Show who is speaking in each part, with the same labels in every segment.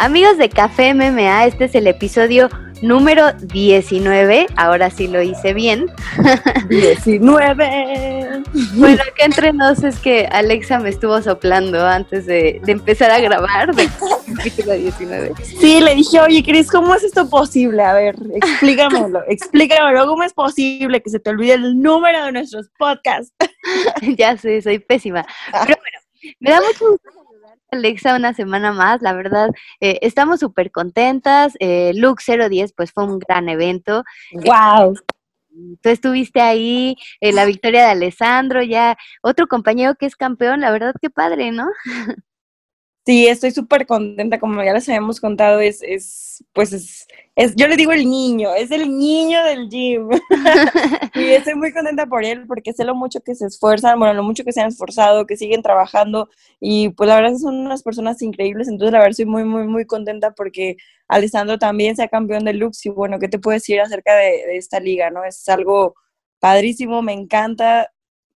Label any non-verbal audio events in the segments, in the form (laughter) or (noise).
Speaker 1: Amigos de Café MMA, este es el episodio número 19. Ahora sí lo hice bien. (laughs)
Speaker 2: 19.
Speaker 1: Bueno, acá entre nos es que Alexa me estuvo soplando antes de, empezar a grabar de (laughs) capítulo 19.
Speaker 2: Sí, le dije, oye, Cris, ¿cómo es esto posible? A ver, explícamelo, explícamelo. ¿Cómo es posible que se te olvide el número de nuestros podcasts? (laughs)
Speaker 1: ya sé, soy pésima. Pero bueno, me da mucho gusto Alexa, una semana más. La verdad, eh, estamos súper contentas. Eh, Luke 010, pues fue un gran evento.
Speaker 2: ¡Wow!
Speaker 1: Tú estuviste ahí, en la victoria de Alessandro, ya otro compañero que es campeón, la verdad qué padre, ¿no? (laughs)
Speaker 2: Sí, estoy súper contenta, como ya les habíamos contado, es, es pues es, es, yo le digo el niño, es el niño del gym. (laughs) y estoy muy contenta por él porque sé lo mucho que se esfuerzan, bueno, lo mucho que se han esforzado, que siguen trabajando y pues la verdad son unas personas increíbles, entonces la verdad estoy muy, muy, muy contenta porque Alessandro también sea campeón de Lux y bueno, ¿qué te puedo decir acerca de, de esta liga, no? Es algo padrísimo, me encanta,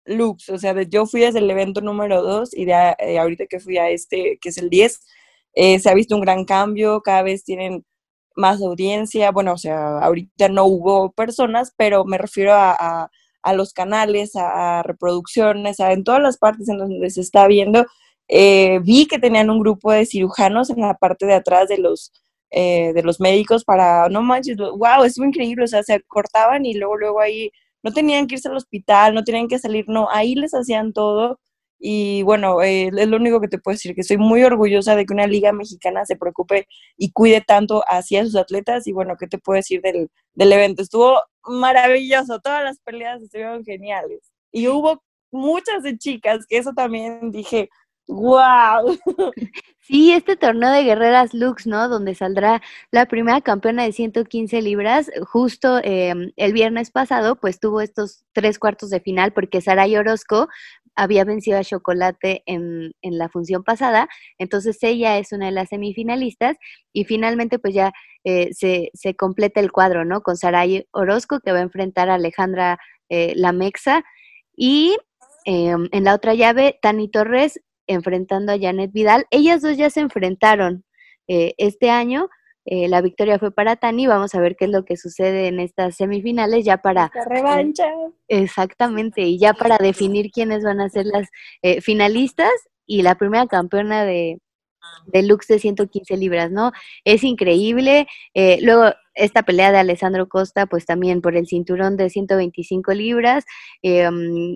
Speaker 2: looks, o sea, yo fui desde el evento número 2 y de eh, ahorita que fui a este, que es el 10, eh, se ha visto un gran cambio, cada vez tienen más audiencia, bueno, o sea, ahorita no hubo personas, pero me refiero a, los canales, a, reproducciones, a, en todas las partes en donde se está viendo. Eh, vi que tenían un grupo de cirujanos en la parte de atrás de los, de los médicos para, no manches, wow, es muy increíble, o sea, se cortaban y luego, luego ahí no tenían que irse al hospital, no tenían que salir, no, ahí les hacían todo. Y bueno, eh, es lo único que te puedo decir, que estoy muy orgullosa de que una liga mexicana se preocupe y cuide tanto hacia sus atletas. Y bueno, ¿qué te puedo decir del, del evento? Estuvo maravilloso, todas las peleas estuvieron geniales. Y hubo muchas de chicas, que eso también dije, ¡Wow! (laughs)
Speaker 1: Sí, este torneo de Guerreras Lux, ¿no? Donde saldrá la primera campeona de 115 libras, justo em, el viernes pasado, pues tuvo estos tres cuartos de final, porque Saray Orozco había vencido a Chocolate en, en, la función pasada, entonces ella es una de las semifinalistas y finalmente pues ya eh, se, se, completa el cuadro, ¿no? Con Saray Orozco que va a enfrentar a Alejandra eh, Lamexa y em, en la otra llave, Tani Torres enfrentando a Janet Vidal. Ellas dos ya se enfrentaron eh, este año. Eh, la victoria fue para Tani. Vamos a ver qué es lo que sucede en estas semifinales ya para...
Speaker 2: La revancha.
Speaker 1: exactamente, y ya para definir quiénes van a ser las eh, finalistas y la primera campeona de, de Lux de 115 libras, ¿no? Es increíble. luego, esta pelea de Alessandro Costa, pues también por el cinturón de 125 libras. Mm,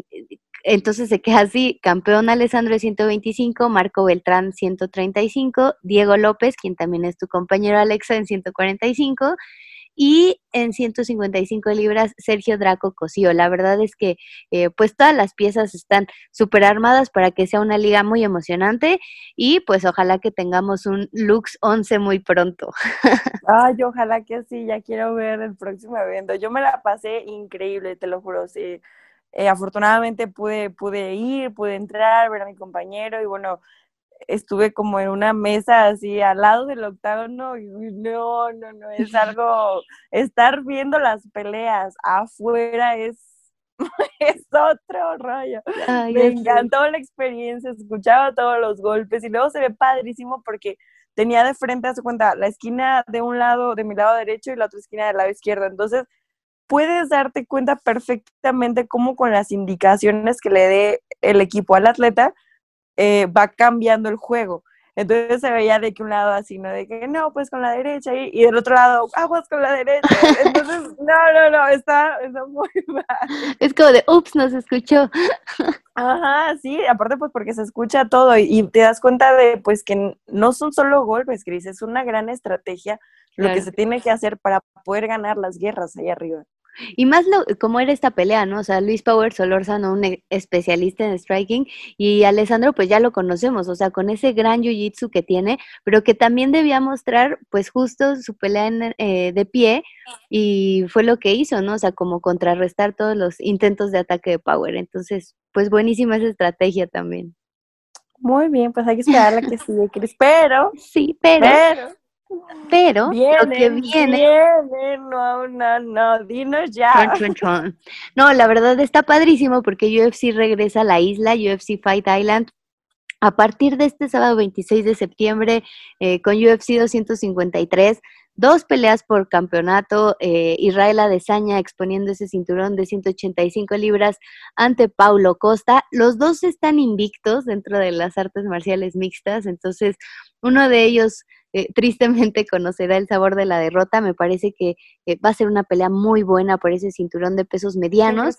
Speaker 1: entonces se queda así, campeón Alessandro 125, Marco Beltrán 135, Diego López, quien también es tu compañero Alexa en 145, y en 155 libras Sergio Draco Cosío. La verdad es que eh, pues todas las piezas están súper armadas para que sea una liga muy emocionante y pues ojalá que tengamos un Lux 11 muy pronto. (laughs)
Speaker 2: Ay, ojalá que sí, ya quiero ver el próximo evento. Yo me la pasé increíble, te lo juro, sí eh, afortunadamente pude, pude ir, pude entrar, ver a mi compañero y bueno, estuve como en una mesa así al lado del octágono y no, no, no, es (laughs) algo, estar viendo las peleas afuera es, (laughs) es otro rollo. Me encantó la experiencia, escuchaba todos los golpes y luego se ve padrísimo porque tenía de frente a su cuenta la esquina de un lado, de mi lado derecho y la otra esquina del lado izquierdo. Entonces, puedes darte cuenta perfectamente cómo con las indicaciones que le dé el equipo al atleta eh, va cambiando el juego. Entonces se veía de que un lado así, ¿no? De que no, pues con la derecha y, y del otro lado, aguas con la derecha. Entonces, (laughs) no, no, no, está, está muy (laughs) mal.
Speaker 1: Es como de, ups, no se escuchó. (laughs)
Speaker 2: Ajá, sí, aparte pues porque se escucha todo y, y, te das cuenta de pues que no son solo golpes, Cris, es una gran estrategia lo que se tiene que hacer para poder ganar las guerras ahí arriba.
Speaker 1: Y más lo, como era esta pelea, ¿no? O sea, Luis Power Solórzano, un e, especialista en striking, y Alessandro, pues ya lo conocemos, o sea, con ese gran jiu-jitsu que tiene, pero que también debía mostrar, pues justo su pelea eh, de pie, y fue lo que hizo, ¿no? O sea, como contrarrestar todos los intentos de ataque de Power. Entonces, pues buenísima esa estrategia también.
Speaker 2: Muy bien, pues hay que esperar la que sigue, Cris, pero...
Speaker 1: Sí, pero pero lo que viene.
Speaker 2: no, no, no, dinos ya.
Speaker 1: No, la verdad está padrísimo porque UFC regresa a la isla, UFC Fight Island. a partir de este sábado 26 de septiembre eh, con UFC 253, dos peleas por campeonato, eh, Israel Adesanya exponiendo ese cinturón de 185 libras ante Paulo Costa. Los dos están invictos dentro de las artes marciales mixtas, entonces uno de ellos eh, tristemente (laughs) conocerá el sabor de la derrota. Me parece que va a ser una pelea muy buena por ese cinturón de pesos medianos.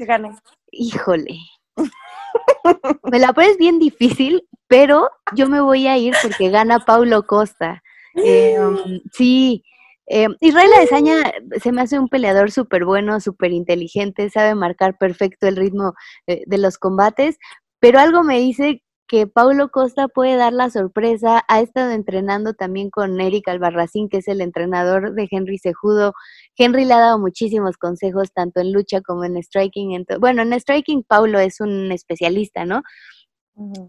Speaker 1: Híjole. (laughs) me la pones bien difícil, pero yo me voy a ir porque gana Paulo Costa. Eh, um, sí, eh, Israel Adesanya se me hace un peleador súper bueno, súper inteligente, sabe marcar perfecto el ritmo eh, de los combates, pero algo me dice que Paulo Costa puede dar la sorpresa. Ha estado entrenando también con Eric Albarracín, que es el entrenador de Henry Sejudo. Henry le ha dado muchísimos consejos, tanto en lucha como en striking. bueno, en striking Paulo es un especialista, ¿no?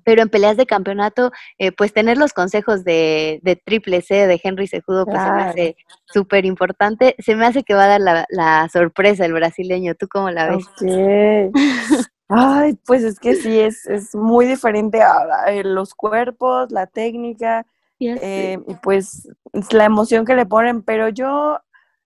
Speaker 1: Pero en peleas de campeonato, eh, pues tener los consejos de, de, Triple C, de Henry Sejudo, pues se me hace súper importante. Se me hace que va a dar la, sorpresa el brasileño. ¿Tú cómo la ves? (laughs)
Speaker 2: Ay, pues es que sí, es, es muy diferente a, los cuerpos, la técnica, eh, y pues la emoción que le ponen, pero yo,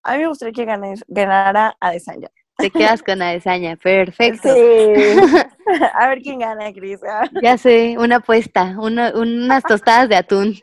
Speaker 2: a mí me gustaría que ganara a Desanya.
Speaker 1: Te quedas con Adesanya, perfecto. (laughs) (laughs)
Speaker 2: A ver quién gana, Cris.
Speaker 1: Ya sé, una apuesta, unas tostadas de atún.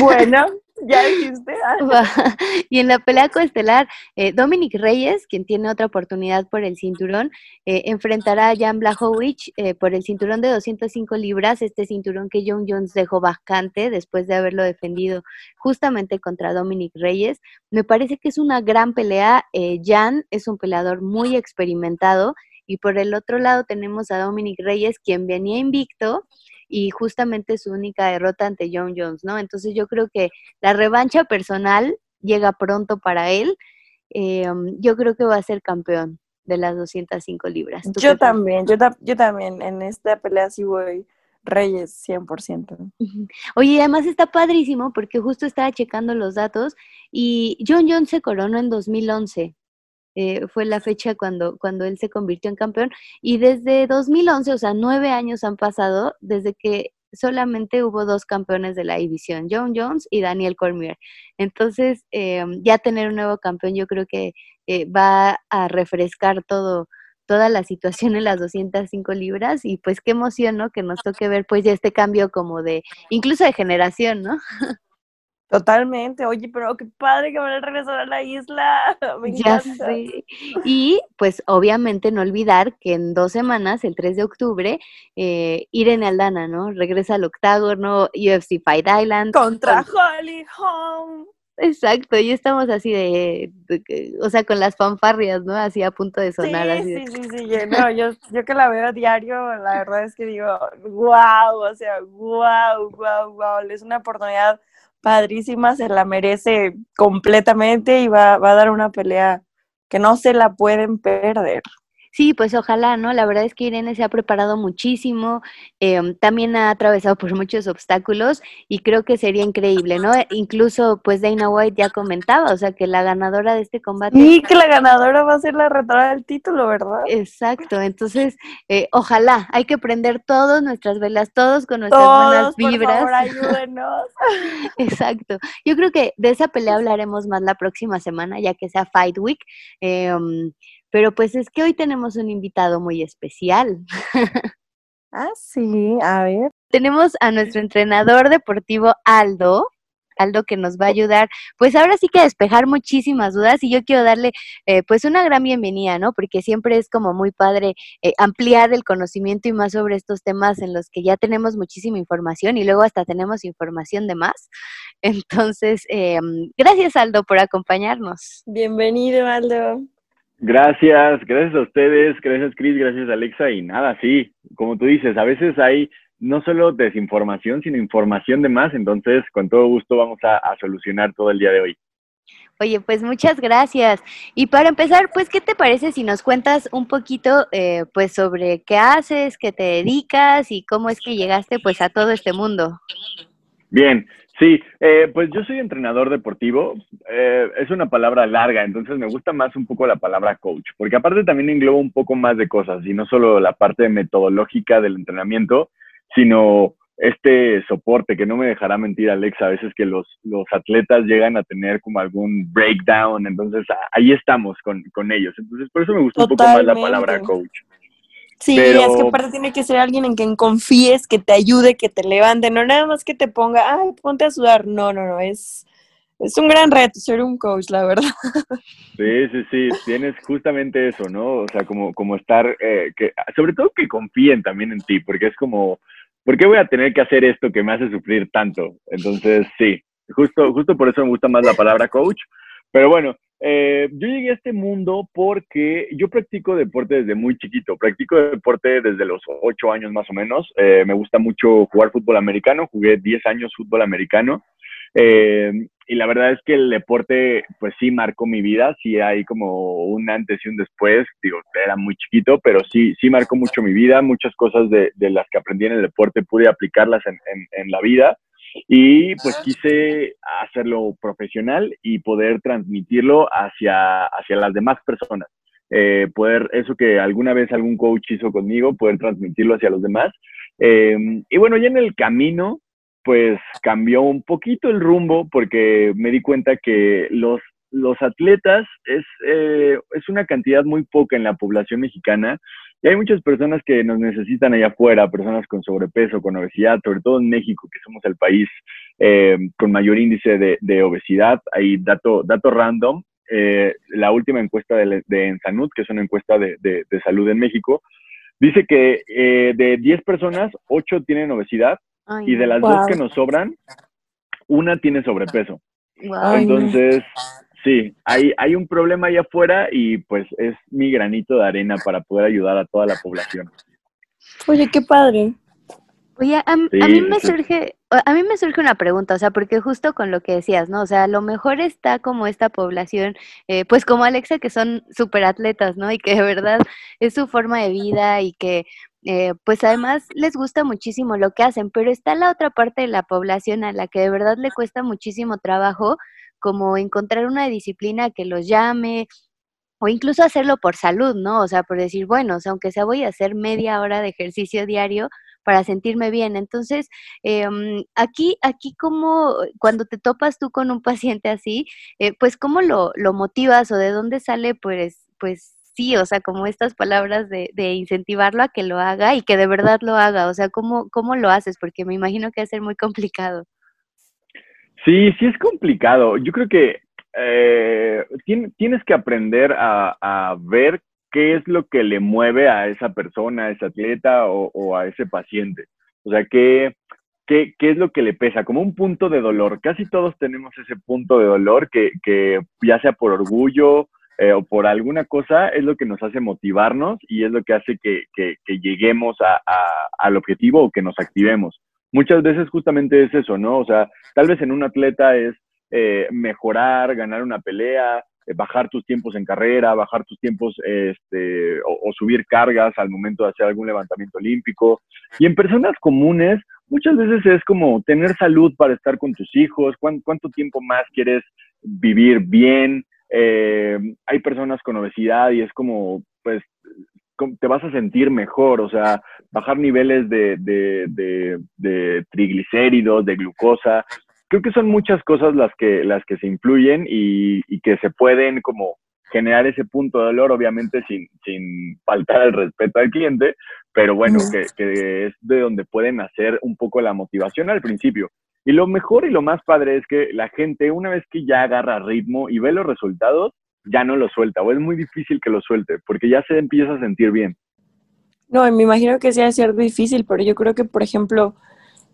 Speaker 2: Bueno, ya dijiste. (laughs)
Speaker 1: y en la pelea coestelar, eh, Dominic Reyes, quien tiene otra oportunidad por el cinturón, eh, enfrentará a Jan Blachowicz eh, por el cinturón de 205 libras, este cinturón que John Jones dejó vacante después de haberlo defendido justamente contra Dominic Reyes. Me parece que es una gran pelea. Jan es un peleador muy experimentado y por el otro lado tenemos a Dominic Reyes, quien venía invicto y justamente su única derrota ante John Jones, ¿no? Entonces yo creo que la revancha personal llega pronto para él. Eh, yo creo que va a ser campeón de las 205 libras.
Speaker 2: Yo también, yo, yo también, en esta pelea sí voy Reyes 100%.
Speaker 1: Oye, además está padrísimo porque justo estaba checando los datos y John Jones se coronó en 2011. Eh, fue la fecha cuando, cuando él se convirtió en campeón. Y desde 2011, o sea, nueve años han pasado desde que solamente hubo dos campeones de la división, John Jones y Daniel Cormier. Entonces, eh, ya tener un nuevo campeón yo creo que eh, va a refrescar todo toda la situación en las 205 libras y pues qué emoción, ¿no? Que nos toque ver pues ya este cambio como de, incluso de generación, ¿no? (laughs)
Speaker 2: Totalmente, oye, pero qué padre que van a regresar a la isla. (laughs)
Speaker 1: ya sé. Y pues obviamente no olvidar que en dos semanas, el 3 de octubre, eh, Irene Aldana, ¿no? Regresa al octágono, UFC Fight Island.
Speaker 2: Contra Holly Holm.
Speaker 1: Exacto, y estamos así de, o sea, con las fanfarrias, ¿no? Así a punto de sonar.
Speaker 2: Sí,
Speaker 1: así
Speaker 2: sí, sí, sí, no, yo, yo que la veo a diario, la verdad es que digo, wow, o sea, wow, wow, wow, es una oportunidad padrísima, se la merece completamente y va, va a dar una pelea que no se la pueden perder.
Speaker 1: Sí, pues ojalá, ¿no? La verdad es que Irene se ha preparado muchísimo, em, también ha atravesado por muchos obstáculos y creo que sería increíble, ¿no? Incluso, pues Dana White ya comentaba, o sea, que la ganadora de este combate...
Speaker 2: Sí, que la ganadora va a ser la retora del título, ¿verdad?
Speaker 1: Exacto, entonces, eh, ojalá, hay que prender todas nuestras velas, todos con nuestras buenas vibras.
Speaker 2: Por favor, (laughs) ayúdenos. (laughs)
Speaker 1: Exacto. Yo creo que de esa pelea hablaremos más la próxima semana, ya que sea Fight Week. Eh, pero pues es que hoy tenemos un invitado muy especial. (laughs)
Speaker 2: ah, sí, a ver.
Speaker 1: Tenemos a nuestro entrenador deportivo Aldo. Aldo que nos va a ayudar, pues ahora sí que a despejar muchísimas dudas y yo quiero darle eh, pues una gran bienvenida, ¿no? Porque siempre es como muy padre eh, ampliar el conocimiento y más sobre estos temas en los que ya tenemos muchísima información y luego hasta tenemos información de más. (laughs) Entonces, eh, gracias Aldo por acompañarnos.
Speaker 2: Bienvenido Aldo.
Speaker 3: Gracias, gracias a ustedes, gracias Cris, gracias Alexa y nada, sí, como tú dices, a veces hay no solo desinformación, sino información de más, entonces con todo gusto vamos a, solucionar todo el día de hoy.
Speaker 1: Oye, pues muchas gracias. Y para empezar, pues, ¿qué te parece si nos cuentas un poquito, eh, pues, sobre qué haces, qué te dedicas y cómo es que llegaste, pues, a todo este mundo?
Speaker 3: Bien, Sí, eh, pues yo soy entrenador deportivo. Eh, es una palabra larga, entonces me gusta más un poco la palabra coach, porque aparte también engloba un poco más de cosas y no solo la parte metodológica del entrenamiento, sino este soporte, que no me dejará mentir Alex, a veces que los, los atletas llegan a tener como algún breakdown, entonces ahí estamos con, con ellos. Entonces por eso me gusta un poco más la palabra coach.
Speaker 2: Sí, es que aparte tiene que ser alguien en quien confíes, que te ayude, que te levante, no nada más que te ponga, ay, ponte a sudar. No, no, no, es, es un gran reto ser un coach, la verdad.
Speaker 3: Sí, sí, sí, tienes justamente eso, ¿no? O sea, como, como estar, eh, que, sobre todo que confíen también en ti, porque es como, ¿por qué voy a tener que hacer esto que me hace sufrir tanto? Entonces, sí, justo, justo por eso me gusta más la palabra coach. Pero bueno, eh, yo llegué a este mundo porque yo practico deporte desde muy chiquito. Practico deporte desde los ocho años más o menos. Eh, me gusta mucho jugar fútbol americano. Jugué 10 años fútbol americano. Eh, y la verdad es que el deporte, pues sí marcó mi vida. Sí hay como un antes y un después. Digo, era muy chiquito, pero sí, sí marcó mucho mi vida. Muchas cosas de, de las que aprendí en el deporte pude aplicarlas en, en, en la vida y pues quise hacerlo profesional y poder transmitirlo hacia, hacia las demás personas. Eh, poder, eso que alguna vez algún coach hizo conmigo, poder transmitirlo hacia los demás. Em, y bueno, ya en el camino, pues cambió un poquito el rumbo porque me di cuenta que los, los atletas es, eh, es una cantidad muy poca en la población mexicana y hay muchas personas que nos necesitan allá afuera, personas con sobrepeso, con obesidad, sobre todo en México, que somos el país eh, con mayor índice de, obesidad. Hay dato, dato random. Eh, la última encuesta de, de Ensanud, que es una encuesta de, salud en México, dice que eh, de 10 personas, 8 tienen obesidad y de las dos que nos sobran, una tiene sobrepeso. Entonces, Sí, hay, hay un problema ahí afuera y pues es mi granito de arena para poder ayudar a toda la población.
Speaker 2: Oye, qué padre.
Speaker 1: Oye, a, mí me surge, a mí me surge una pregunta, o sea, porque justo con lo que decías, ¿no? O sea, a lo mejor está como esta población, eh, pues como Alexa, que son súper atletas, ¿no? Y que de verdad es su forma de vida y que, eh, pues además les gusta muchísimo lo que hacen, pero está la otra parte de la población a la que de verdad le cuesta muchísimo trabajo como encontrar una disciplina que los llame o incluso hacerlo por salud, ¿no? O sea, por decir, bueno, o sea, aunque sea voy a hacer media hora de ejercicio diario para sentirme bien. Entonces, em, aquí, aquí como cuando te topas tú con un paciente así, eh, pues cómo lo, lo motivas o de dónde sale, pues, pues sí, o sea, como estas palabras de, de, incentivarlo a que lo haga y que de verdad lo haga, o sea, ¿cómo, cómo lo haces? Porque me imagino que va a ser muy complicado.
Speaker 3: Sí, sí es complicado. Yo creo que eh, tienes que aprender a, ver qué es lo que le mueve a esa persona, a ese atleta o, a ese paciente. O sea, qué, qué, es lo que le pesa, como un punto de dolor. Casi todos tenemos ese punto de dolor que, que ya sea por orgullo eh, o por alguna cosa, es lo que nos hace motivarnos y es lo que hace que, lleguemos al objetivo o que nos activemos muchas veces justamente es eso, ¿no? O sea, tal vez en un atleta es eh, mejorar, ganar una pelea, eh, bajar tus tiempos en carrera, bajar tus tiempos este, o, subir cargas al momento de hacer algún levantamiento olímpico. Y en personas comunes, muchas veces es como tener salud para estar con tus hijos, cuánto, tiempo más quieres vivir bien. Eh, hay personas con obesidad y es como, pues, te vas a sentir mejor, o sea, bajar niveles de, de, triglicéridos, de glucosa. Creo que son muchas cosas las que, las que se influyen y, que se pueden como generar ese punto de dolor, obviamente sin, sin faltar el respeto al cliente, pero bueno, que, que, es de donde pueden hacer un poco la motivación al principio. Y lo mejor y lo más padre es que la gente, una vez que ya agarra ritmo y ve los resultados, ya no lo suelta o es muy difícil que lo suelte porque ya se empieza a sentir bien.
Speaker 2: No, me imagino que sea ser difícil, pero yo creo que, por ejemplo,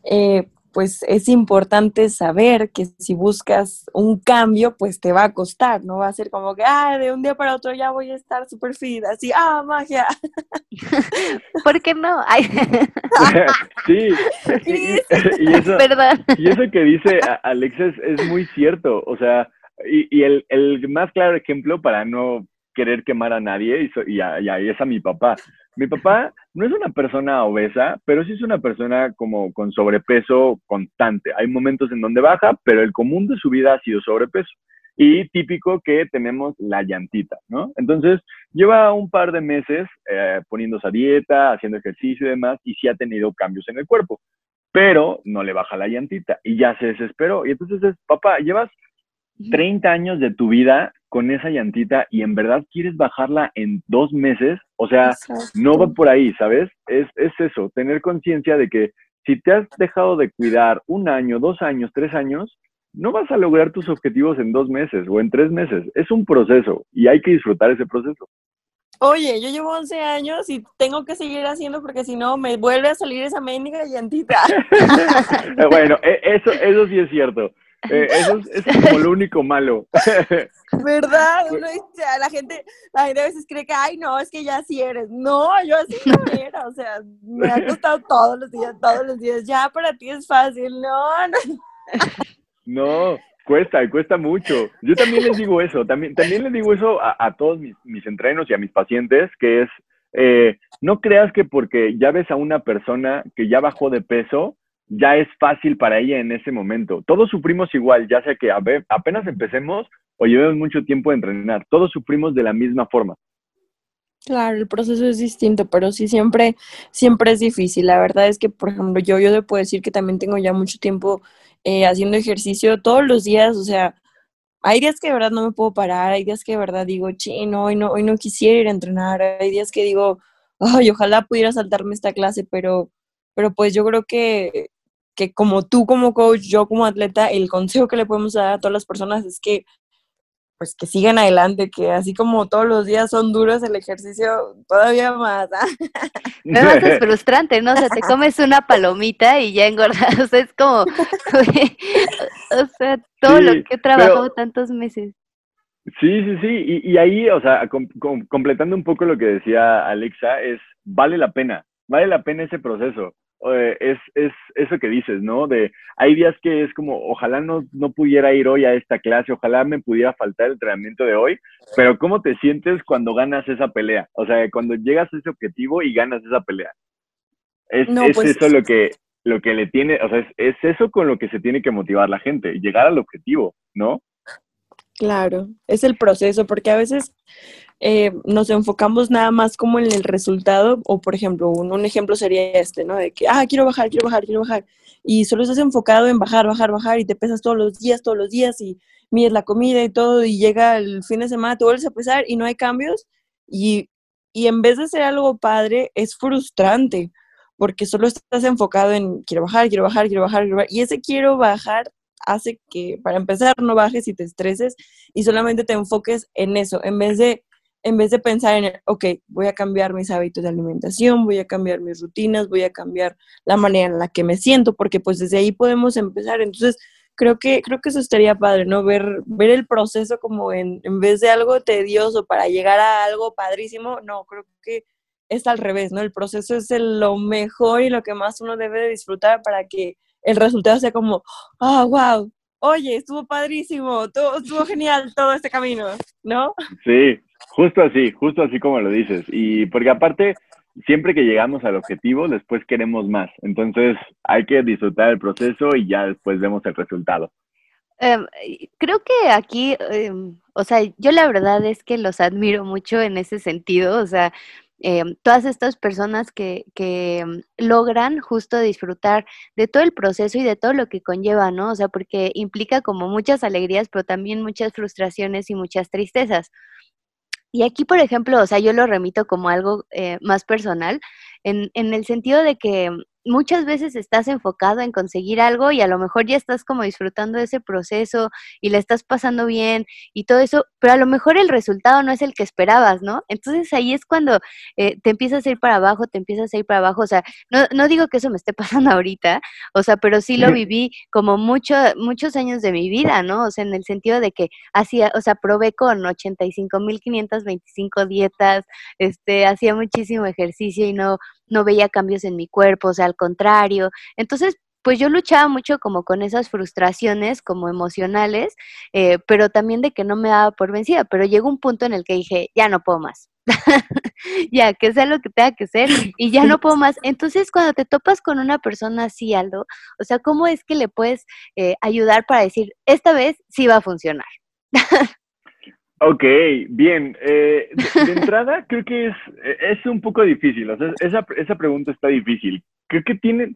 Speaker 2: eh, pues es importante saber que si buscas un cambio, pues te va a costar, no va a ser como que, ah, de un día para otro ya voy a estar súper fit, así, ah, magia. (laughs)
Speaker 1: ¿Por qué no? (laughs)
Speaker 3: sí, (laughs) y, eso, y eso que dice Alex es muy cierto, o sea, y, el, el, más claro ejemplo para no querer quemar a nadie, y, y, es a mi papá. Mi papá (laughs) no es una persona obesa, pero sí es una persona como con sobrepeso constante. Hay momentos en donde baja, pero el común de su vida ha sido sobrepeso. Y típico que tenemos la llantita, ¿no? Entonces, lleva un par de meses eh, poniéndose a dieta, haciendo ejercicio y demás, y sí ha tenido cambios en el cuerpo. pero no le baja la llantita y ya se desesperó. Y entonces es, papá, llevas 30 años de tu vida con esa llantita y en verdad quieres bajarla en dos meses, o sea, no va por ahí, ¿sabes? Es, es eso, tener conciencia de que si te has dejado de cuidar un año, dos años, tres años, no vas a lograr tus objetivos en dos meses o en tres meses. Es un proceso y hay que disfrutar ese proceso.
Speaker 2: Oye, yo llevo 11 años y tengo que seguir haciendo porque si no me vuelve a salir esa mendiga llantita. (laughs)
Speaker 3: bueno, e, eso, eso sí es cierto. Eh, (laughs) eso, es, como lo único malo. (laughs)
Speaker 2: ¿Verdad? Uno (laughs) dice, la gente, la gente a veces cree que, ay, no, es que ya sí eres. No, yo así no era. O sea, me ha costado todos los días, todos los días. Ya para ti es fácil. No, no.
Speaker 3: No, cuesta, cuesta mucho. Yo también les digo eso, también, también les digo eso a, todos mis, mis, entrenos y a mis pacientes, que es, eh, no creas que porque ya ves a una persona que ya bajó de peso, ya es fácil para ella en ese momento. Todos sufrimos igual, ya sea que apenas empecemos o llevemos mucho tiempo de entrenar, todos sufrimos de la misma forma.
Speaker 2: Claro, el proceso es distinto, pero sí siempre, siempre es difícil. La verdad es que, por ejemplo, yo, yo te puedo decir que también tengo ya mucho tiempo eh, haciendo ejercicio todos los días, o sea, hay días que de verdad no me puedo parar, hay días que de verdad digo, chino, hoy no, hoy no quisiera ir a entrenar, hay días que digo, ay, ojalá pudiera saltarme esta clase, pero, pero pues yo creo que, que como tú como coach, yo como atleta, el consejo que le podemos dar a todas las personas es que pues que sigan adelante, que así como todos los días son duros el ejercicio, todavía más. ¿ah? (laughs)
Speaker 1: es frustrante, ¿no? O sea, te (laughs) comes una palomita y ya engordas, o sea, es como, (laughs) o sea, todo lo que he trabajado tantos meses.
Speaker 3: Sí, sí, sí, y, ahí, o sea, completando un poco lo que decía Alexa, es, vale la pena, vale la pena ese proceso. Eh, es, es eso que dices, ¿no? De hay días que es como, ojalá no, no pudiera ir hoy a esta clase, ojalá me pudiera faltar el entrenamiento de hoy, pero ¿cómo te sientes cuando ganas esa pelea? O sea, cuando llegas a ese objetivo y ganas esa pelea. Es, es pues eso lo que, lo que le tiene, o sea, es, es eso con lo que se tiene que motivar la gente, llegar al objetivo, ¿no?
Speaker 2: Claro, es el proceso, porque a veces eh, nos enfocamos nada más como en el resultado, o por ejemplo, un, ejemplo sería este, ¿no? De que, ah, quiero bajar, quiero bajar, quiero bajar, y solo estás enfocado en bajar, bajar, bajar, y te pesas todos los días, todos los días, y mides la comida y todo, y llega el fin de semana, te vuelves a pesar y no hay cambios, y, y en vez de ser algo padre, es frustrante, porque solo estás enfocado en quiero bajar, quiero bajar, quiero bajar, quiero bajar, y ese quiero bajar hace que, para empezar, no bajes y te estreses y solamente te enfoques en eso, en vez de en vez de pensar en, ok, voy a cambiar mis hábitos de alimentación, voy a cambiar mis rutinas, voy a cambiar la manera en la que me siento, porque pues desde ahí podemos empezar. Entonces, creo que, creo que eso estaría padre, ¿no? Ver, ver el proceso como en, en vez de algo tedioso para llegar a algo padrísimo, no, creo que es al revés, ¿no? El proceso es lo mejor y lo que más uno debe de disfrutar para que el resultado sea como, oh, wow, oye, estuvo padrísimo, todo, estuvo genial todo este camino, ¿no?
Speaker 3: Sí, Justo así, justo así como lo dices. Y porque aparte, siempre que llegamos al objetivo, después queremos más. Entonces hay que disfrutar el proceso y ya después vemos el resultado.
Speaker 1: Em, creo que aquí, em, o sea, yo la verdad es que los admiro mucho en ese sentido, o sea, em, todas estas personas que, que logran justo disfrutar de todo el proceso y de todo lo que conlleva, ¿no? O sea, porque implica como muchas alegrías, pero también muchas frustraciones y muchas tristezas. Y aquí, por ejemplo, o sea, yo lo remito como algo eh, más personal, en, en el sentido de que muchas veces estás enfocado en conseguir algo y a lo mejor ya estás como disfrutando de ese proceso y le estás pasando bien y todo eso, pero a lo mejor el resultado no es el que esperabas, ¿no? Entonces ahí es cuando eh, te empiezas a ir para abajo, te empiezas a ir para abajo, o sea, no, no digo que eso me esté (laughs) pasando ahorita, o sea, pero sí lo viví como mucho, muchos años de mi vida, ¿no? O sea, en el sentido de que hacía, o sea, probé con 85.525 dietas, este, hacía muchísimo ejercicio y no no veía cambios en mi cuerpo, o sea, al contrario. Entonces, pues yo luchaba mucho como con esas frustraciones como emocionales, eh, pero también de que no me daba por vencida, pero llegó un punto en el que dije, ya no puedo más. (laughs) ya, que sea lo que tenga que ser y ya no puedo más. Entonces, cuando te topas con una persona así, Aldo, o sea, ¿cómo es que le puedes eh, ayudar para decir, esta vez sí va a funcionar? (laughs)
Speaker 3: Ok, bien. Eh, de, entrada, (laughs) creo que es, es un poco difícil. O sea, esa, esa pregunta está difícil. Creo que tiene,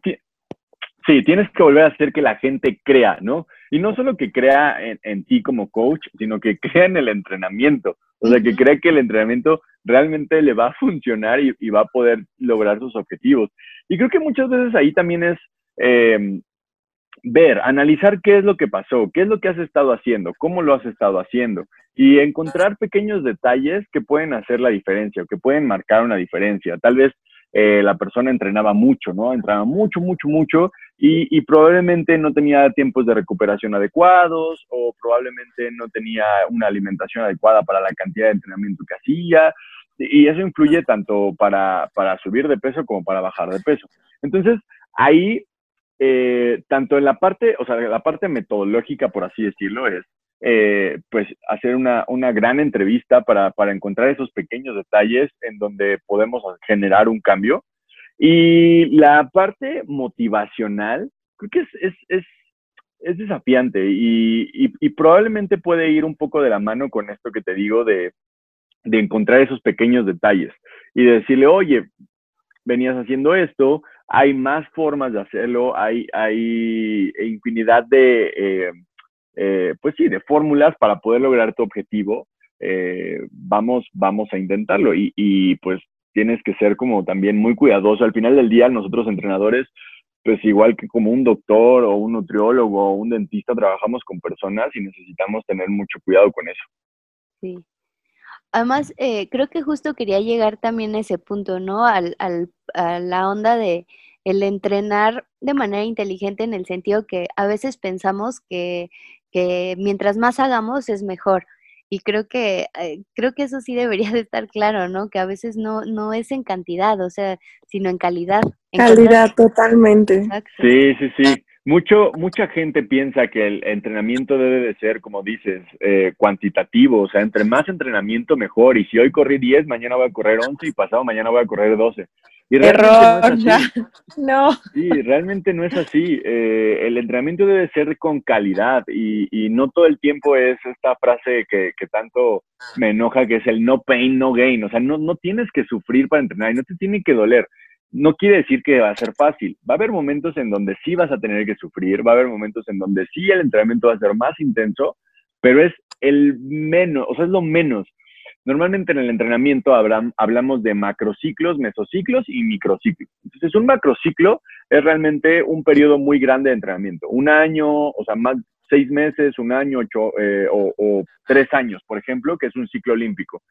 Speaker 3: Sí, tienes que volver a hacer que la gente crea, ¿no? Y no solo que crea en, ti como coach, sino que (laughs) crea en el entrenamiento. O sea, que crea que el entrenamiento realmente le va a funcionar y, va a poder lograr sus objetivos. Y creo que muchas veces ahí también es em, ver, analizar qué es lo que pasó, qué es lo que has estado haciendo, cómo lo has estado haciendo y encontrar pequeños detalles que pueden hacer la diferencia o que pueden marcar una diferencia. Tal vez eh, la persona entrenaba mucho, ¿no? Entrenaba mucho, mucho, mucho y, probablemente no tenía tiempos de recuperación adecuados o probablemente no tenía una alimentación adecuada para la cantidad de entrenamiento que hacía y eso influye tanto para, para subir de peso como para bajar de peso. Entonces, ahí eh, tanto en la parte, o sea, la parte metodológica, por así decirlo, es eh, pues hacer una, una gran entrevista para, para, encontrar esos pequeños detalles en donde podemos generar un cambio. Y la parte motivacional, creo que es, es, es, es desafiante y, y, y, probablemente puede ir un poco de la mano con esto que te digo de, de encontrar esos pequeños detalles y de decirle, oye, venías haciendo esto, hay más formas de hacerlo, hay, hay infinidad de, eh, eh, pues sí, de fórmulas para poder lograr tu objetivo. Eh, vamos, vamos a intentarlo y, y, pues tienes que ser como también muy cuidadoso. Al final del día, nosotros entrenadores, pues igual que como un doctor o un nutriólogo o un dentista, trabajamos con personas y necesitamos tener mucho cuidado con eso.
Speaker 1: Sí. Además, eh, creo que justo quería llegar también a ese punto, ¿no? Al, al, a la onda de el entrenar de manera inteligente en el sentido que a veces pensamos que, que mientras más hagamos es mejor. Y creo que, eh, creo que eso sí debería de estar claro, ¿no? Que a veces no, no es en cantidad, o sea, sino en calidad.
Speaker 2: calidad, totalmente.
Speaker 3: Sí, sí, sí. Mucho, mucha gente piensa que el entrenamiento debe de ser, como dices, eh, cuantitativo, o sea, entre más entrenamiento mejor, y si hoy corrí 10, mañana voy a correr 11 y pasado mañana voy a correr 12. Y
Speaker 2: Error, (laughs) no,
Speaker 3: Sí, realmente no es así. Eh, el entrenamiento debe ser con calidad y, y, no todo el tiempo es esta frase que, que, tanto me enoja, que es el no pain, no gain. O sea, no, no tienes que sufrir para entrenar y no te tiene que doler no quiere decir que va a ser fácil. Va a haber momentos en donde sí vas a tener que sufrir, va a haber momentos en donde sí el entrenamiento va a ser más intenso, pero es el menos, o sea, es lo menos. Normalmente en el entrenamiento hablamos de macrociclos, mesociclos y microciclos. Entonces, un macrociclo es realmente un periodo muy grande de entrenamiento. Un año, o sea, más seis meses, un año, ocho, eh, o, o tres años, por ejemplo, que es un ciclo olímpico.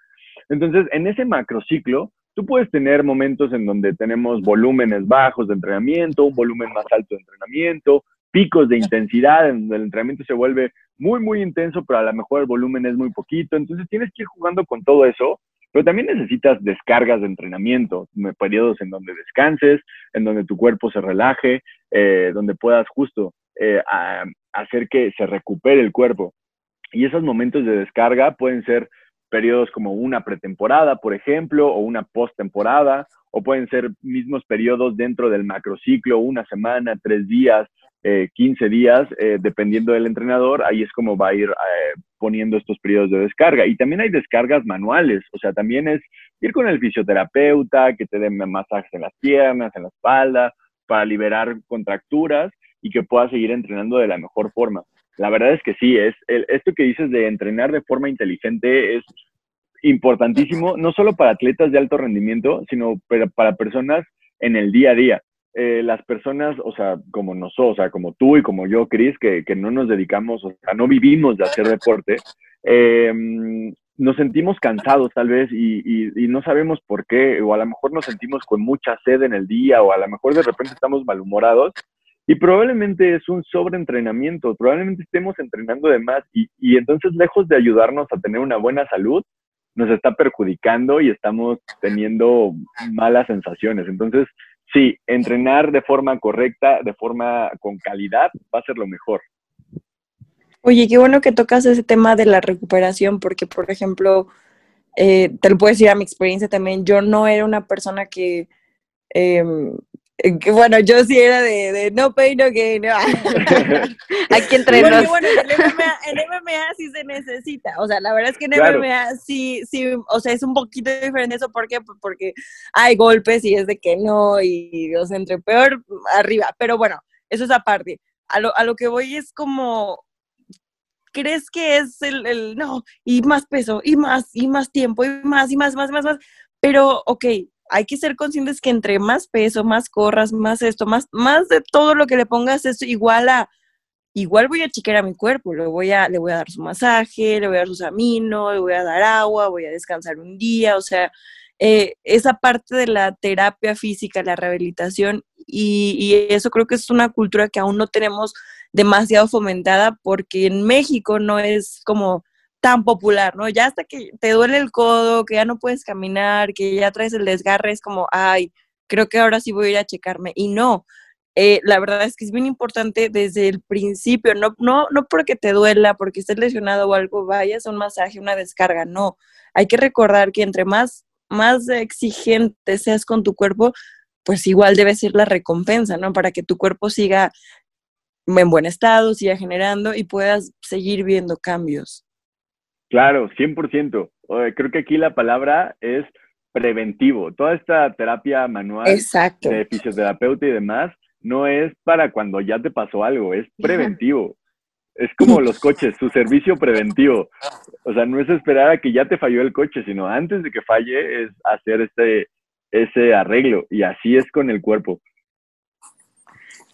Speaker 3: Entonces, en ese macrociclo, Tú puedes tener momentos en donde tenemos volúmenes bajos de entrenamiento, un volumen más alto de entrenamiento, picos de intensidad, en donde el entrenamiento se vuelve muy, muy intenso, pero a lo mejor el volumen es muy poquito. Entonces tienes que ir jugando con todo eso, pero también necesitas descargas de entrenamiento, periodos en donde descanses, en donde tu cuerpo se relaje, eh, donde puedas justo eh, hacer que se recupere el cuerpo. Y esos momentos de descarga pueden ser periodos como una pretemporada, por ejemplo, o una postemporada, o pueden ser mismos periodos dentro del macrociclo, una semana, tres días, eh, 15 días, eh, dependiendo del entrenador, ahí es como va a ir eh, poniendo estos periodos de descarga. Y también hay descargas manuales, o sea, también es ir con el fisioterapeuta, que te dé masajes en las piernas, en la espalda, para liberar contracturas y que puedas seguir entrenando de la mejor forma. La verdad es que sí, es esto que dices de entrenar de forma inteligente es importantísimo, no solo para atletas de alto rendimiento, sino para, personas en el día a día. Eh, las personas, o sea, como nosotros, o sea, como tú y como yo, Chris, que, que no nos dedicamos, o sea, no vivimos de hacer deporte, em, nos sentimos cansados tal vez y, y, y, no sabemos por qué, o a lo mejor nos sentimos con mucha sed en el día, o a lo mejor de repente estamos malhumorados y probablemente es un sobreentrenamiento, probablemente estemos entrenando de más y, y entonces lejos de ayudarnos a tener una buena salud, nos está perjudicando y estamos teniendo malas sensaciones. Entonces, sí, entrenar de forma correcta, de forma con calidad, va a ser lo mejor.
Speaker 2: Oye, qué bueno que tocas ese tema de la recuperación, porque, por ejemplo, eh, te lo puedo decir a mi experiencia también, yo no era una persona que em, bueno, yo sí era de, no pain, no (laughs) gain. No.
Speaker 1: Aquí entre Porque,
Speaker 2: bueno, en MMA, sí se necesita. O sea, la verdad es que en MMA sí, sí, o sea, es un poquito diferente eso. ¿Por qué? Pues porque hay golpes y es de que no, y, o sea, entre peor, arriba. Pero bueno, eso es aparte. A lo, a lo que voy es como, ¿crees que es el, el, no, y más peso, y más, y más tiempo, y más, y más, más, más, más? Pero, ok, hay que ser conscientes que entre más peso, más corras, más esto, más, más de todo lo que le pongas es igual a, igual voy a chequear a mi cuerpo, le voy a, le voy a dar su masaje, le voy a dar sus aminos, le voy a dar agua, voy a descansar un día, o sea, eh, esa parte de la terapia física, la rehabilitación, y, y, eso creo que es una cultura que aún no tenemos demasiado fomentada porque en México no es como tan popular, ¿no? Ya hasta que te duele el codo, que ya no puedes caminar, que ya traes el desgarre, es como, ay, creo que ahora sí voy a ir a checarme. Y no, eh, la verdad es que es bien importante desde el principio, no, no, no porque te duela, porque estés lesionado o algo, vayas a un masaje, una descarga, no. Hay que recordar que entre más, más exigente seas con tu cuerpo, pues igual debe ser la recompensa, ¿no? Para que tu cuerpo siga en buen estado, siga generando y puedas seguir viendo cambios.
Speaker 3: Claro, 100%. Creo que aquí la palabra es preventivo. Toda esta terapia manual de fisioterapeuta y demás no es para cuando ya te pasó algo, es preventivo. Es como los coches, su servicio preventivo. O sea, no es esperar a que ya te falló el coche, sino antes de que falle es hacer este, ese arreglo. Y así es con el cuerpo.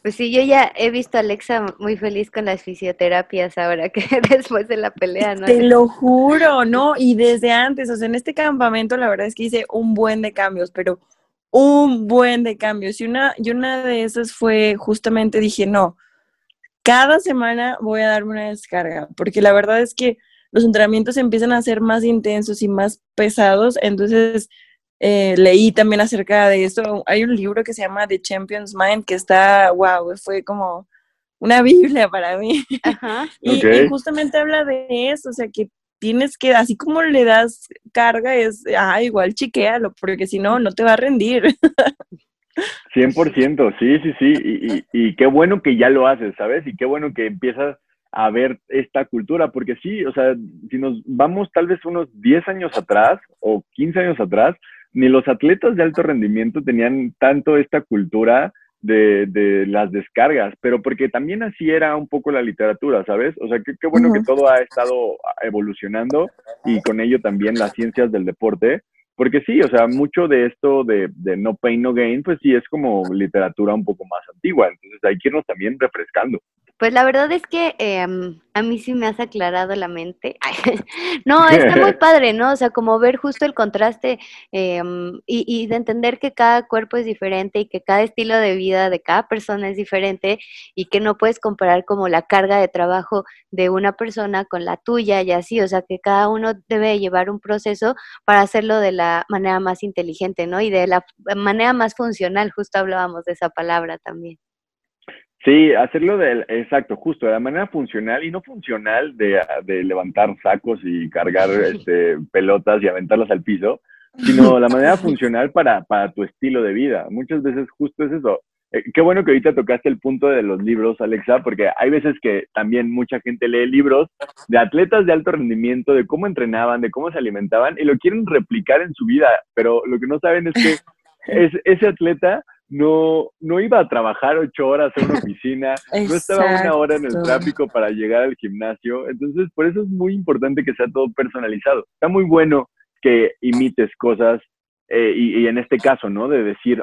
Speaker 1: Pues sí, yo ya he visto a Alexa muy feliz con las fisioterapias ahora que (laughs) después de la pelea, ¿no?
Speaker 2: Te lo juro, ¿no? Y desde antes, o sea, en este campamento la verdad es que hice un buen de cambios, pero un buen de cambios. Y una, y una de esas fue justamente dije, no, cada semana voy a darme una descarga, porque la verdad es que los entrenamientos empiezan a ser más intensos y más pesados, entonces eh, leí también acerca de esto. Hay un libro que se llama The Champion's Mind que está, wow, fue como una (laughs) Biblia para mí. (laughs) y, justamente habla de eso, o sea, que tienes que, así como le das carga, es, ah, igual chiquéalo, porque si no, no te va a rendir. (laughs)
Speaker 3: 100%, sí, sí, sí, y, y, qué bueno que ya lo haces, ¿sabes? Y qué bueno que empiezas a ver esta cultura, porque sí, o sea, si nos vamos tal vez unos 10 años atrás o 15 años atrás, ni los atletas de alto rendimiento tenían tanto esta cultura de, de, las descargas, pero porque también así era un poco la literatura, ¿sabes? O sea, qué bueno que todo ha estado evolucionando y con ello también las ciencias del deporte, porque sí, o sea, mucho de esto de, de no pain, no gain, pues sí es como literatura un poco más antigua, entonces hay que irnos también refrescando.
Speaker 1: Pues la verdad es que em, a mí sí me has aclarado la mente. (laughs) no, está muy (laughs) padre, ¿no? O sea, como ver justo el contraste em, y, y, de entender que cada cuerpo es diferente y que cada estilo de vida de cada persona es diferente y que no puedes comparar como la carga de trabajo de una persona con la tuya y así, o sea, que cada uno debe llevar un proceso para hacerlo de la manera más inteligente, ¿no? Y de la manera más funcional, justo hablábamos de esa palabra también.
Speaker 3: Sí, hacerlo de, exacto, justo, de la manera funcional y no funcional de, de levantar sacos y cargar (laughs) este, pelotas y aventarlas al piso, sino la manera funcional para, para tu estilo de vida. Muchas veces justo es eso. Eh, qué bueno que ahorita tocaste el punto de los libros, Alexa, porque hay veces que también mucha gente lee libros de atletas de alto rendimiento, de cómo entrenaban, de cómo se alimentaban y lo quieren replicar en su vida, pero lo que no saben es que (laughs) es, ese atleta no, no iba a trabajar ocho horas en una oficina, (laughs) no estaba una hora en el tráfico para llegar al gimnasio. Entonces, por eso es muy importante que sea todo personalizado. Está muy bueno que imites cosas eh, y, en este caso, ¿no? De decir,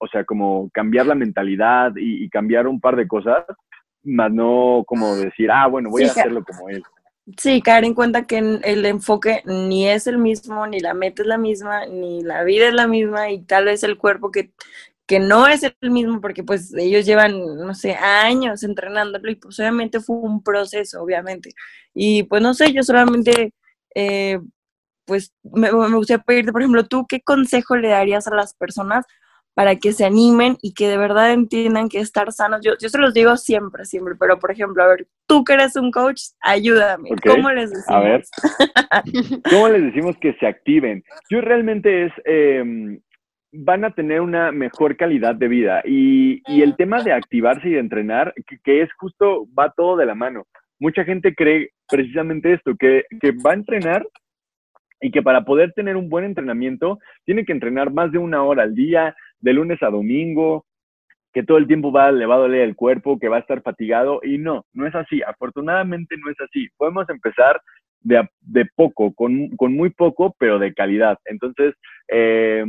Speaker 3: o sea, como cambiar la mentalidad y, cambiar un par de cosas, más no como decir, ah, bueno, voy a hacerlo como él.
Speaker 2: Sí, caer en cuenta que el enfoque ni es el mismo, ni la meta es la misma, ni la vida es la misma y tal vez el cuerpo que, que no es el mismo porque pues ellos llevan, no sé, años entrenándolo y pues obviamente fue un proceso, obviamente. Y pues no sé, yo solamente, eh, pues me, gustaría pedirte, por ejemplo, tú, ¿qué consejo le darías a las personas para que se animen y que de verdad entiendan que estar sanos, yo, yo se los digo siempre, siempre, pero por ejemplo, a ver, tú que eres un coach, ayúdame, ¿cómo les decimos? A ver, (laughs)
Speaker 3: ¿cómo les decimos que se activen? Yo realmente es, eh, van a tener una mejor calidad de vida. Y, el tema de activarse y de entrenar, que, es justo, va todo de la mano. Mucha gente cree precisamente esto, que, que va a entrenar y que para poder tener un buen entrenamiento tiene que entrenar más de una hora al día, de lunes a domingo, que todo el tiempo va, le va a doler el cuerpo, que va a estar fatigado. Y no, no es así. Afortunadamente no es así. Podemos empezar de, de poco, con, con, muy poco, pero de calidad. Entonces, eh,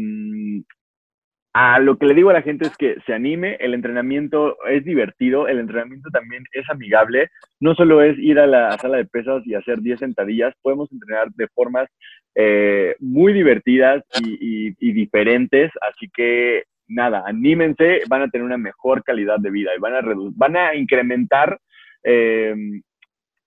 Speaker 3: a lo que le digo a la gente es que se anime, el entrenamiento es divertido, el entrenamiento también es amigable, no solo es ir a la sala de pesas y hacer 10 sentadillas, podemos entrenar de formas eh, muy divertidas y, diferentes, así que nada, anímense, van a tener una mejor calidad de vida y van a, van a incrementar eh,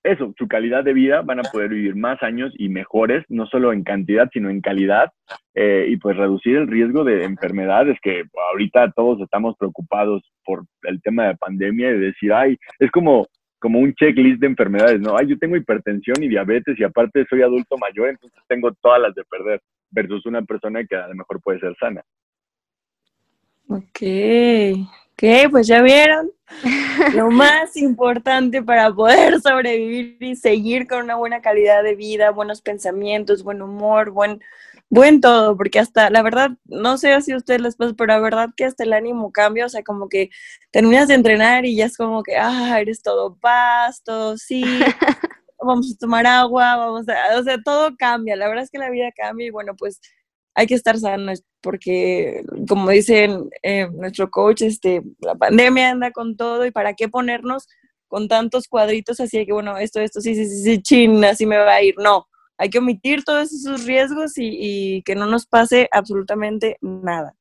Speaker 3: eso, su calidad de vida, van a poder vivir más años y mejores, no solo en cantidad, sino en calidad, eh, y pues reducir el riesgo de enfermedades que ahorita todos estamos preocupados por el tema de pandemia y decir, ay, es como, como un checklist de enfermedades, ¿no? Ay, yo tengo hipertensión y diabetes y aparte soy adulto mayor, entonces tengo todas las de perder, versus una persona que a lo mejor puede ser sana.
Speaker 2: Ok, ok, pues ya vieron, lo más importante para poder (laughs) sobrevivir y seguir con una buena calidad de vida, buenos pensamientos, buen humor, buen, buen todo, porque hasta, la verdad, no sé si a ustedes les pasa, pero la verdad que hasta el ánimo cambia, o sea, como que terminas de entrenar y ya es como que, ah, eres todo paz, todo sí, (laughs) vamos a tomar agua, vamos a, o sea, todo cambia, la verdad es que la vida cambia y bueno, pues hay que estar sanos porque, como dicen eh, nuestro coach, este, la pandemia anda con todo y para qué ponernos con tantos cuadritos así que, bueno, esto, esto, sí, sí, sí, sí, chin, así me va a ir. No, hay que omitir todos esos riesgos y, que no nos pase absolutamente nada.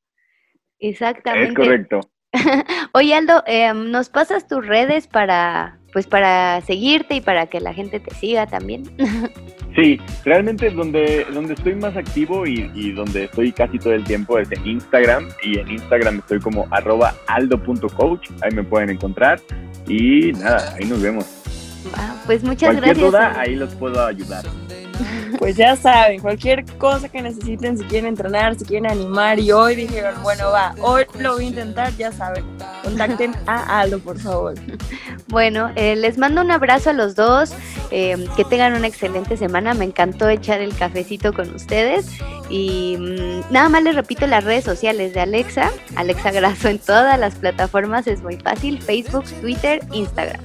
Speaker 1: Exactamente.
Speaker 3: Es correcto. (laughs)
Speaker 1: Oye, Aldo, em, ¿nos pasas tus redes para, pues, para seguirte y para que la gente te siga también? (laughs)
Speaker 3: Sí, realmente donde, donde estoy más activo y, donde estoy casi todo el tiempo es en Instagram y en Instagram estoy como arroba aldo.coach, ahí me pueden encontrar y nada, ahí nos vemos.
Speaker 1: pues muchas
Speaker 3: Cualquier
Speaker 1: gracias.
Speaker 3: duda, ahí los puedo ayudar. (laughs)
Speaker 2: Pues ya saben, cualquier cosa que necesiten, si quieren entrenar, si quieren animar y hoy dijeron, bueno, va, hoy lo voy a intentar, ya saben, contacten a Aldo, por favor. (laughs)
Speaker 1: Bueno, eh, les mando un abrazo a los dos, eh, que tengan una excelente semana, me encantó echar el cafecito con ustedes y mm, nada más les repito las redes sociales de Alexa, Alexa Graso en todas las plataformas, es muy fácil, Facebook, Twitter, Instagram.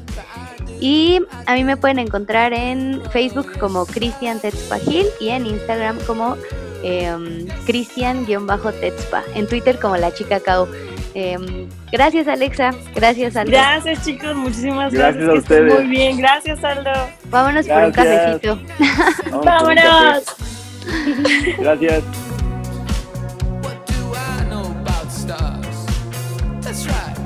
Speaker 1: Y a mí me pueden encontrar en Facebook como Cristian Tetzpagil y en Instagram como eh, Cristian-Tetzpa. En Twitter como la chica Cao. Em, gracias Alexa, gracias Aldo.
Speaker 2: Gracias chicos, muchísimas gracias.
Speaker 3: Gracias a ustedes.
Speaker 2: Muy bien, gracias Aldo.
Speaker 1: Vámonos por un cafecito.
Speaker 2: Vámonos.
Speaker 3: Gracias.
Speaker 4: About stars? That's right.